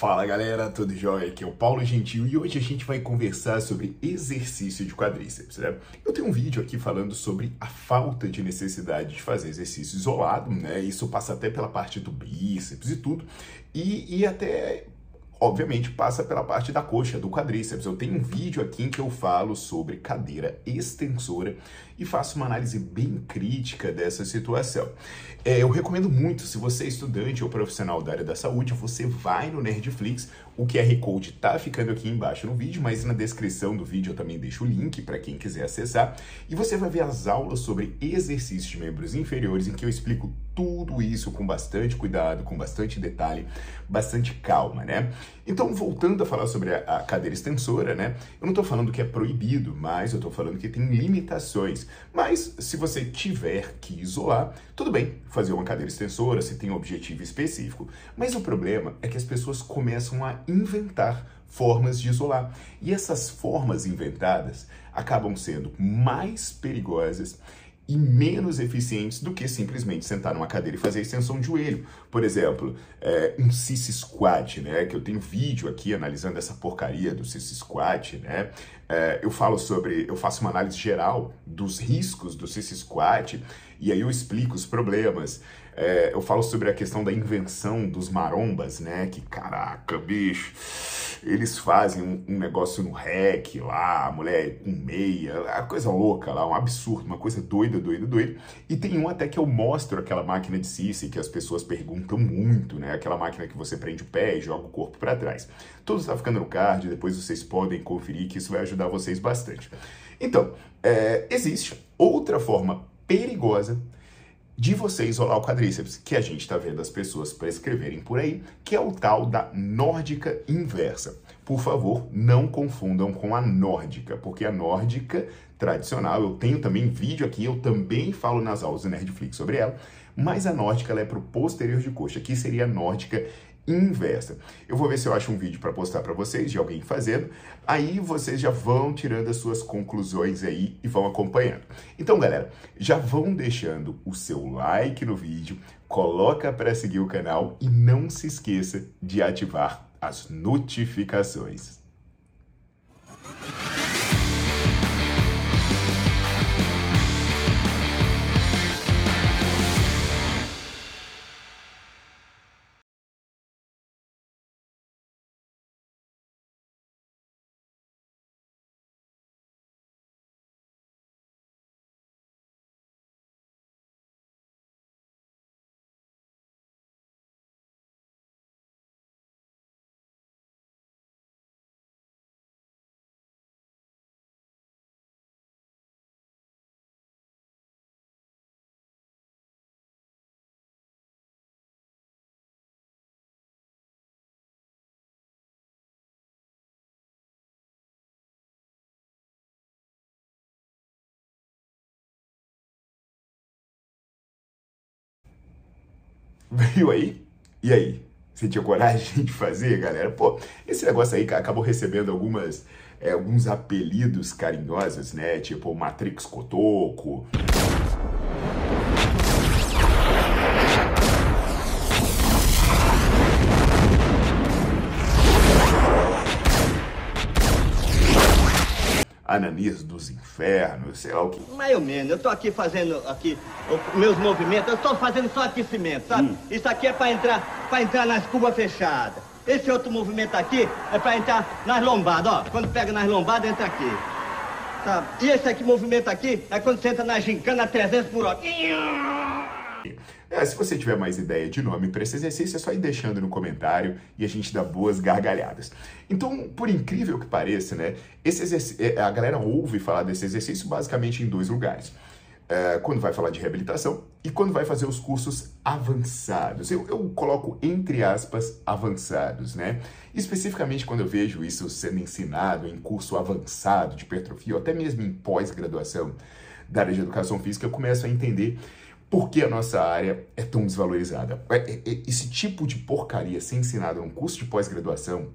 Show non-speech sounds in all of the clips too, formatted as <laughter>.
Fala galera, tudo jóia? Aqui é o Paulo Gentil e hoje a gente vai conversar sobre exercício de quadríceps. Né? Eu tenho um vídeo aqui falando sobre a falta de necessidade de fazer exercício isolado, né? Isso passa até pela parte do bíceps e tudo, e, e até obviamente passa pela parte da coxa, do quadríceps. Eu tenho um vídeo aqui em que eu falo sobre cadeira extensora e faço uma análise bem crítica dessa situação. É, eu recomendo muito, se você é estudante ou profissional da área da saúde, você vai no Nerdflix, o QR Code tá ficando aqui embaixo no vídeo, mas na descrição do vídeo eu também deixo o link para quem quiser acessar, e você vai ver as aulas sobre exercícios de membros inferiores em que eu explico tudo isso com bastante cuidado, com bastante detalhe, bastante calma, né? Então, voltando a falar sobre a, a cadeira extensora, né? Eu não estou falando que é proibido, mas eu estou falando que tem limitações. Mas se você tiver que isolar, tudo bem, fazer uma cadeira extensora, se tem um objetivo específico. Mas o problema é que as pessoas começam a inventar formas de isolar. E essas formas inventadas acabam sendo mais perigosas e menos eficientes do que simplesmente sentar numa cadeira e fazer extensão de joelho. Por exemplo, é, um sissy squat, né? Que eu tenho vídeo aqui analisando essa porcaria do sissy squat, né? É, eu falo sobre, eu faço uma análise geral dos riscos do sissy squat e aí eu explico os problemas. É, eu falo sobre a questão da invenção dos marombas, né? Que caraca, bicho eles fazem um, um, negócio no rec lá, a mulher com meia, a coisa louca lá, um absurdo, uma coisa doida, doida, doida. E tem um até que eu mostro aquela máquina de Cici que as pessoas perguntam muito, né? Aquela máquina que você prende o pé e joga o corpo para trás. Tudo está ficando no card, depois vocês podem conferir que isso vai ajudar vocês bastante. Então, é, existe outra forma perigosa de você isolar o quadríceps, que a gente está vendo as pessoas prescreverem por aí, que é o tal da nórdica inversa. Por favor, não confundam com a nórdica, porque a nórdica tradicional, eu tenho também vídeo aqui, eu também falo nas aulas do Nerdflix sobre ela, mas a nórdica ela é para o posterior de coxa, que seria a nórdica inversa. Eu vou ver se eu acho um vídeo para postar para vocês de alguém fazendo. Aí vocês já vão tirando as suas conclusões aí e vão acompanhando. Então, galera, já vão deixando o seu like no vídeo, coloca para seguir o canal e não se esqueça de ativar as notificações. Veio aí? E aí? Você tinha coragem <laughs> de fazer, galera? Pô, esse negócio aí acabou recebendo algumas, é, alguns apelidos carinhosos, né? Tipo Matrix Cotoco. Ananias dos infernos, sei lá o que. Mais ou menos. Eu tô aqui fazendo aqui os meus movimentos. Eu estou fazendo só aquecimento, sabe? Hum. Isso aqui é para entrar, para entrar nas cubas fechadas. Esse outro movimento aqui é para entrar nas lombadas, ó. Quando pega nas lombadas, entra aqui. Tá. E esse aqui, movimento aqui, é quando você entra na gincana 300 por hora. É, se você tiver mais ideia de nome para esse exercício, é só ir deixando no comentário e a gente dá boas gargalhadas. Então, por incrível que pareça, né, esse exercício, é, a galera ouve falar desse exercício basicamente em dois lugares. É, quando vai falar de reabilitação e quando vai fazer os cursos avançados. Eu, eu coloco entre aspas avançados, né? Especificamente quando eu vejo isso sendo ensinado em curso avançado de hipertrofia, ou até mesmo em pós-graduação da área de educação física, eu começo a entender por que a nossa área é tão desvalorizada? É, é, é, esse tipo de porcaria ser ensinado num curso de pós-graduação,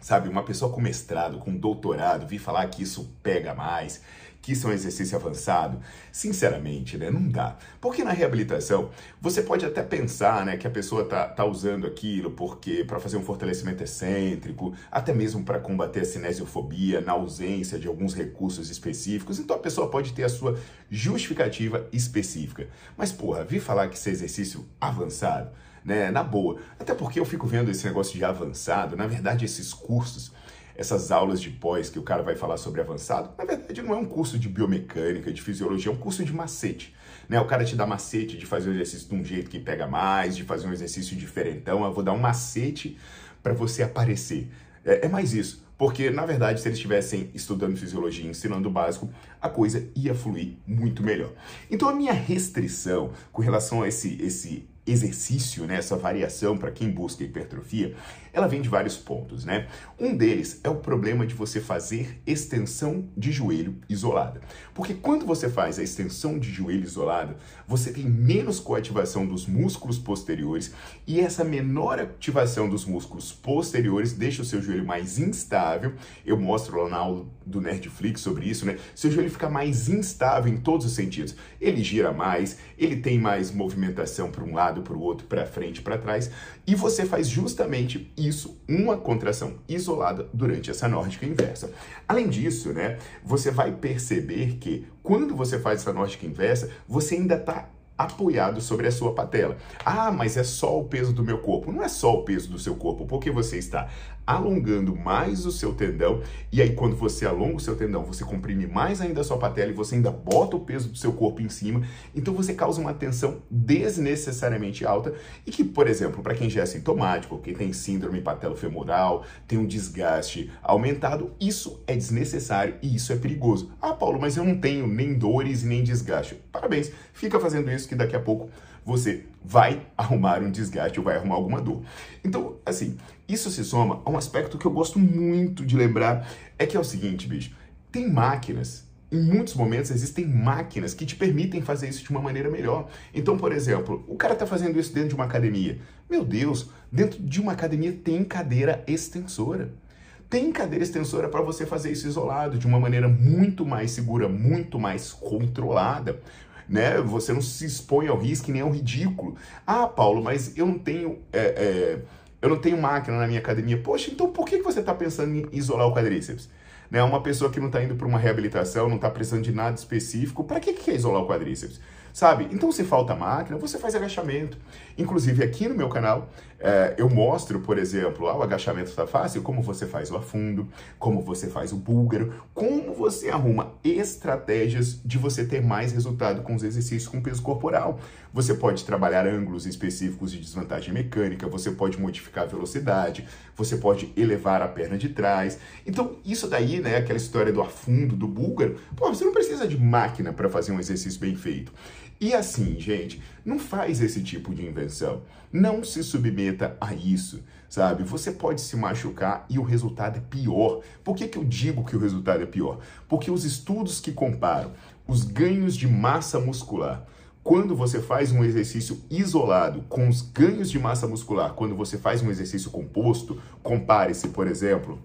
sabe? Uma pessoa com mestrado, com doutorado, vir falar que isso pega mais, que isso é exercício avançado, sinceramente, né, não dá. Porque na reabilitação, você pode até pensar, né, que a pessoa tá, tá usando aquilo porque para fazer um fortalecimento excêntrico, até mesmo para combater a cinesiofobia na ausência de alguns recursos específicos. Então a pessoa pode ter a sua justificativa específica. Mas porra, vi falar que esse exercício avançado, né, na boa. Até porque eu fico vendo esse negócio de avançado, na verdade esses cursos essas aulas de pós que o cara vai falar sobre avançado, na verdade não é um curso de biomecânica, de fisiologia, é um curso de macete. Né? O cara te dá macete de fazer o exercício de um jeito que pega mais, de fazer um exercício diferentão. Eu vou dar um macete para você aparecer. É, é mais isso. Porque, na verdade, se eles estivessem estudando fisiologia e ensinando o básico, a coisa ia fluir muito melhor. Então, a minha restrição com relação a esse, esse exercício, né, essa variação para quem busca hipertrofia, ela vem de vários pontos, né? Um deles é o problema de você fazer extensão de joelho isolada. Porque quando você faz a extensão de joelho isolada, você tem menos coativação dos músculos posteriores e essa menor ativação dos músculos posteriores deixa o seu joelho mais instável. Eu mostro lá na aula do Nerdflix sobre isso, né? Seu joelho fica mais instável em todos os sentidos. Ele gira mais, ele tem mais movimentação para um lado, para o outro, para frente, para trás, e você faz justamente isso, uma contração isolada durante essa nórdica inversa. Além disso, né, você vai perceber que quando você faz essa nórdica inversa, você ainda está apoiado sobre a sua patela. Ah, mas é só o peso do meu corpo. Não é só o peso do seu corpo, porque você está alongando mais o seu tendão e aí quando você alonga o seu tendão, você comprime mais ainda a sua patela e você ainda bota o peso do seu corpo em cima. Então você causa uma tensão desnecessariamente alta e que, por exemplo, para quem já é sintomático, quem tem síndrome patelofemoral, tem um desgaste aumentado, isso é desnecessário e isso é perigoso. Ah, Paulo, mas eu não tenho nem dores nem desgaste. Parabéns. Fica fazendo isso que daqui a pouco você vai arrumar um desgaste ou vai arrumar alguma dor. Então, assim, isso se soma a um aspecto que eu gosto muito de lembrar, é que é o seguinte, bicho, tem máquinas em muitos momentos existem máquinas que te permitem fazer isso de uma maneira melhor. Então, por exemplo, o cara está fazendo isso dentro de uma academia. Meu Deus, dentro de uma academia tem cadeira extensora. Tem cadeira extensora para você fazer isso isolado, de uma maneira muito mais segura, muito mais controlada né? Você não se expõe ao risco nem ao ridículo. Ah, Paulo, mas eu não tenho. É, é, eu não tenho máquina na minha academia. Poxa, então por que você está pensando em isolar o quadríceps? Né? Uma pessoa que não está indo para uma reabilitação, não está precisando de nada específico, para que, que quer isolar o quadríceps? Sabe? Então, se falta máquina, você faz agachamento. Inclusive, aqui no meu canal, é, eu mostro, por exemplo, ah, o agachamento está fácil, como você faz o afundo, como você faz o búlgaro, como você arruma estratégias de você ter mais resultado com os exercícios com peso corporal. Você pode trabalhar ângulos específicos de desvantagem mecânica, você pode modificar a velocidade, você pode elevar a perna de trás. Então, isso daí, né, aquela história do afundo, do búlgaro, pô, você não precisa de máquina para fazer um exercício bem feito. E assim, gente, não faz esse tipo de invenção. Não se submeta a isso, sabe? Você pode se machucar e o resultado é pior. Por que, que eu digo que o resultado é pior? Porque os estudos que comparam os ganhos de massa muscular quando você faz um exercício isolado com os ganhos de massa muscular, quando você faz um exercício composto, compare-se, por exemplo,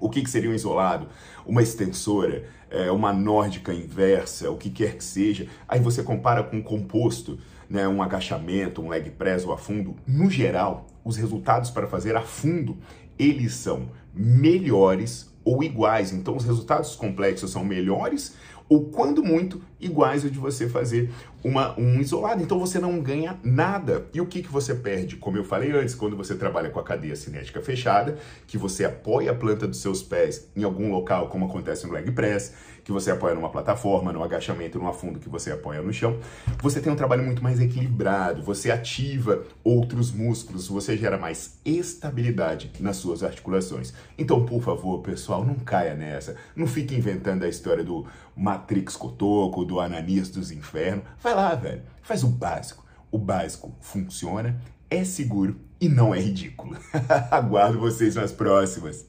o que, que seria um isolado? Uma extensora, é, uma nórdica inversa, o que quer que seja. Aí você compara com um composto, né, um agachamento, um leg press ou a fundo. No geral, os resultados para fazer a fundo, eles são melhores ou iguais. Então, os resultados complexos são melhores ou quando muito, iguais ao de você fazer uma, um isolado. Então você não ganha nada. E o que, que você perde? Como eu falei antes, quando você trabalha com a cadeia cinética fechada, que você apoia a planta dos seus pés em algum local, como acontece no leg press, que você apoia numa plataforma, no agachamento, no afundo que você apoia no chão, você tem um trabalho muito mais equilibrado, você ativa outros músculos, você gera mais estabilidade nas suas articulações. Então, por favor, pessoal, não caia nessa. Não fique inventando a história do Matrix Cotoco, do Ananias dos Infernos. Vai lá, velho. Faz o básico. O básico funciona, é seguro e não é ridículo. <laughs> Aguardo vocês nas próximas.